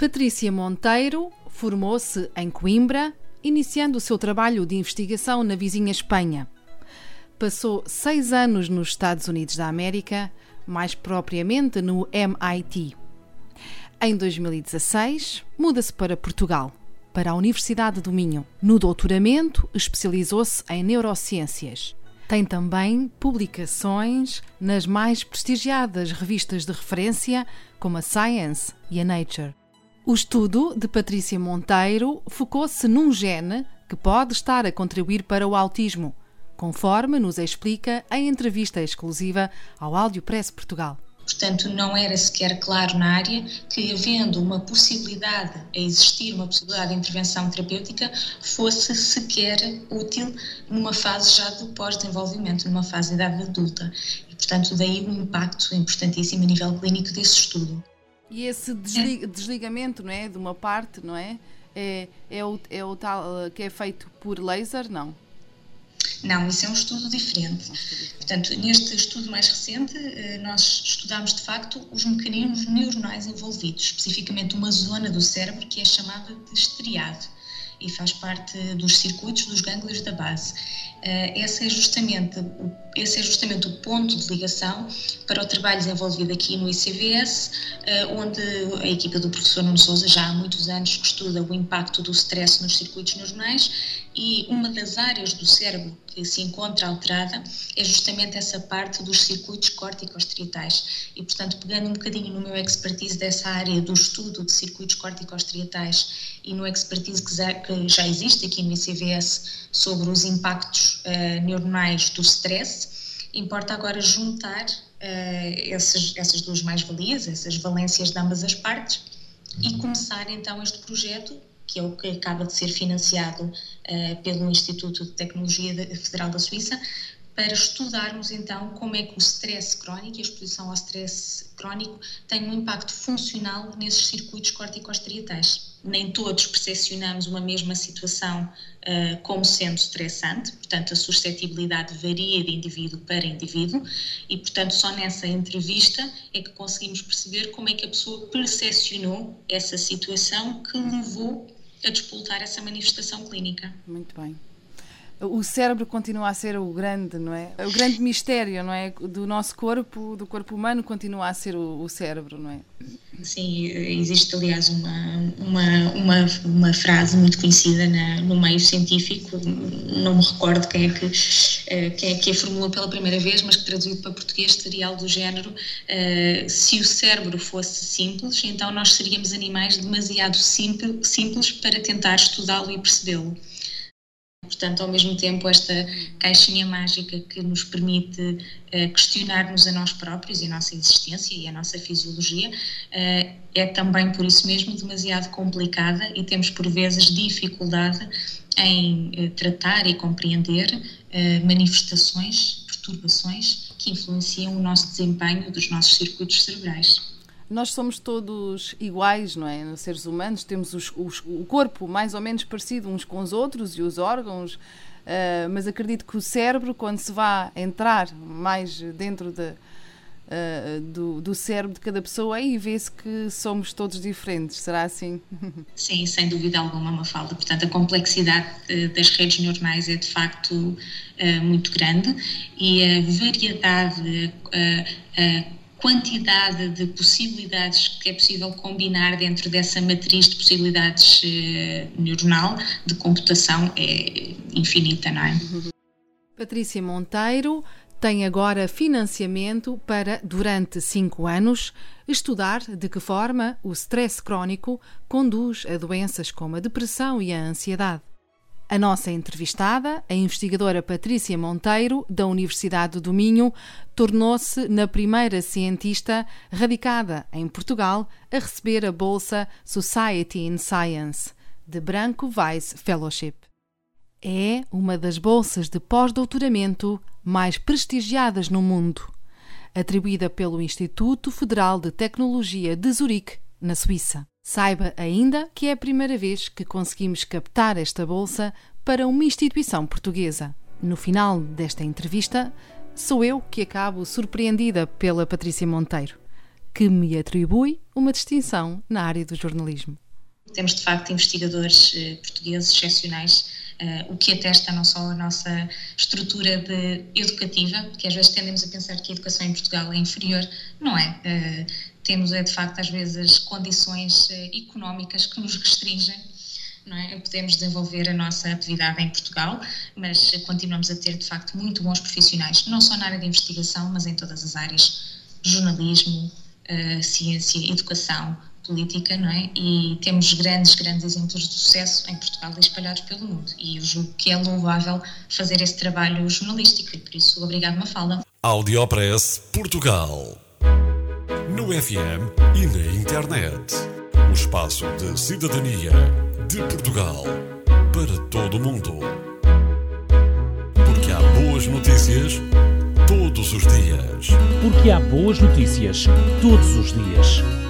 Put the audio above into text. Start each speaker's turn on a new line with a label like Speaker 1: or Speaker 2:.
Speaker 1: Patrícia Monteiro formou-se em Coimbra, iniciando o seu trabalho de investigação na vizinha Espanha. Passou seis anos nos Estados Unidos da América, mais propriamente no MIT. Em 2016, muda-se para Portugal, para a Universidade do Minho. No doutoramento, especializou-se em neurociências. Tem também publicações nas mais prestigiadas revistas de referência, como a Science e a Nature. O estudo de Patrícia Monteiro focou-se num gene que pode estar a contribuir para o autismo, conforme nos explica em entrevista exclusiva ao Áudio Press Portugal.
Speaker 2: Portanto, não era sequer claro na área que, havendo uma possibilidade, a existir uma possibilidade de intervenção terapêutica, fosse sequer útil numa fase já do pós-desenvolvimento, numa fase de idade adulta. E, portanto, daí o impacto importantíssimo a nível clínico desse estudo.
Speaker 1: E esse desligamento, não é, de uma parte, não é? É, é, o, é o tal eh, que é feito por laser, não?
Speaker 2: Não, isso é um estudo diferente. Portanto, neste estudo mais recente, eh, nós estudamos de facto os mecanismos neuronais envolvidos, especificamente uma zona do cérebro que é chamada de estriado e faz parte dos circuitos dos gânglios da base. Eh, esse é, justamente, esse é justamente o ponto de ligação para o trabalho desenvolvido aqui no ICVS, eh, onde a equipa do professor Nuno Souza já há muitos anos que estuda o impacto do stress nos circuitos neuronais e uma das áreas do cérebro que se encontra alterada é justamente essa parte dos circuitos corticostriatais. E, portanto, pegando um bocadinho no meu expertise dessa área do estudo de circuitos corticostriatais e no expertise que já existe aqui no ICVS sobre os impactos uh, neuronais do stress, importa agora juntar uh, essas, essas duas mais-valias, essas valências de ambas as partes, e começar então este projeto que é o que acaba de ser financiado uh, pelo Instituto de Tecnologia Federal da Suíça, para estudarmos então como é que o stress crónico e a exposição ao stress crónico tem um impacto funcional nesses circuitos corticostriatais. Nem todos percepcionamos uma mesma situação uh, como sendo estressante, portanto a suscetibilidade varia de indivíduo para indivíduo e portanto só nessa entrevista é que conseguimos perceber como é que a pessoa percepcionou essa situação que levou a despoltar essa manifestação clínica.
Speaker 1: Muito bem. O cérebro continua a ser o grande, não é? O grande mistério, não é? Do nosso corpo, do corpo humano, continua a ser o, o cérebro, não é?
Speaker 2: Sim, existe aliás uma, uma, uma, uma frase muito conhecida na, no meio científico, não me recordo quem é, que, eh, quem é que a formulou pela primeira vez, mas que traduzido para português seria algo do género: uh, se o cérebro fosse simples, então nós seríamos animais demasiado simples para tentar estudá-lo e percebê-lo portanto, ao mesmo tempo, esta caixinha mágica que nos permite uh, questionar-nos a nós próprios e a nossa existência e a nossa fisiologia, uh, é também por isso mesmo demasiado complicada e temos por vezes dificuldade em uh, tratar e compreender manifestações, perturbações que influenciam o nosso desempenho dos nossos circuitos cerebrais
Speaker 1: nós somos todos iguais, não é? Seres humanos temos os, os, o corpo mais ou menos parecido uns com os outros e os órgãos, uh, mas acredito que o cérebro, quando se vá entrar mais dentro de, uh, do, do, cérebro de cada pessoa, aí vê-se que somos todos diferentes. Será assim?
Speaker 2: Sim, sem dúvida alguma, uma falta. Portanto, a complexidade eh, das redes neuronais é de facto uh, muito grande e a variedade quantidade de possibilidades que é possível combinar dentro dessa matriz de possibilidades eh, neuronal de computação é infinita, não é?
Speaker 1: Patrícia Monteiro tem agora financiamento para, durante cinco anos, estudar de que forma o stress crónico conduz a doenças como a depressão e a ansiedade. A nossa entrevistada, a investigadora Patrícia Monteiro, da Universidade do Minho, tornou-se na primeira cientista radicada em Portugal a receber a bolsa Society in Science, de Branco Weiss Fellowship. É uma das bolsas de pós-doutoramento mais prestigiadas no mundo, atribuída pelo Instituto Federal de Tecnologia de Zurique, na Suíça. Saiba ainda que é a primeira vez que conseguimos captar esta bolsa para uma instituição portuguesa. No final desta entrevista, sou eu que acabo surpreendida pela Patrícia Monteiro, que me atribui uma distinção na área do jornalismo.
Speaker 2: Temos de facto investigadores eh, portugueses excepcionais, o que atesta não só a nossa estrutura de educativa, porque às vezes tendemos a pensar que a educação em Portugal é inferior, não é? Eh, temos é de facto às vezes condições económicas que nos restringem não é? podemos desenvolver a nossa atividade em Portugal, mas continuamos a ter de facto muito bons profissionais, não só na área de investigação, mas em todas as áreas, jornalismo, ciência, educação, política, não é? E temos grandes, grandes exemplos de sucesso em Portugal espalhados pelo mundo. E eu julgo que é louvável fazer esse trabalho jornalístico. E por isso, obrigado, Mafalda.
Speaker 3: Audiopress Portugal. No FM e na internet. O espaço de cidadania de Portugal para todo o mundo. Porque há boas notícias todos os dias.
Speaker 4: Porque há boas notícias todos os dias.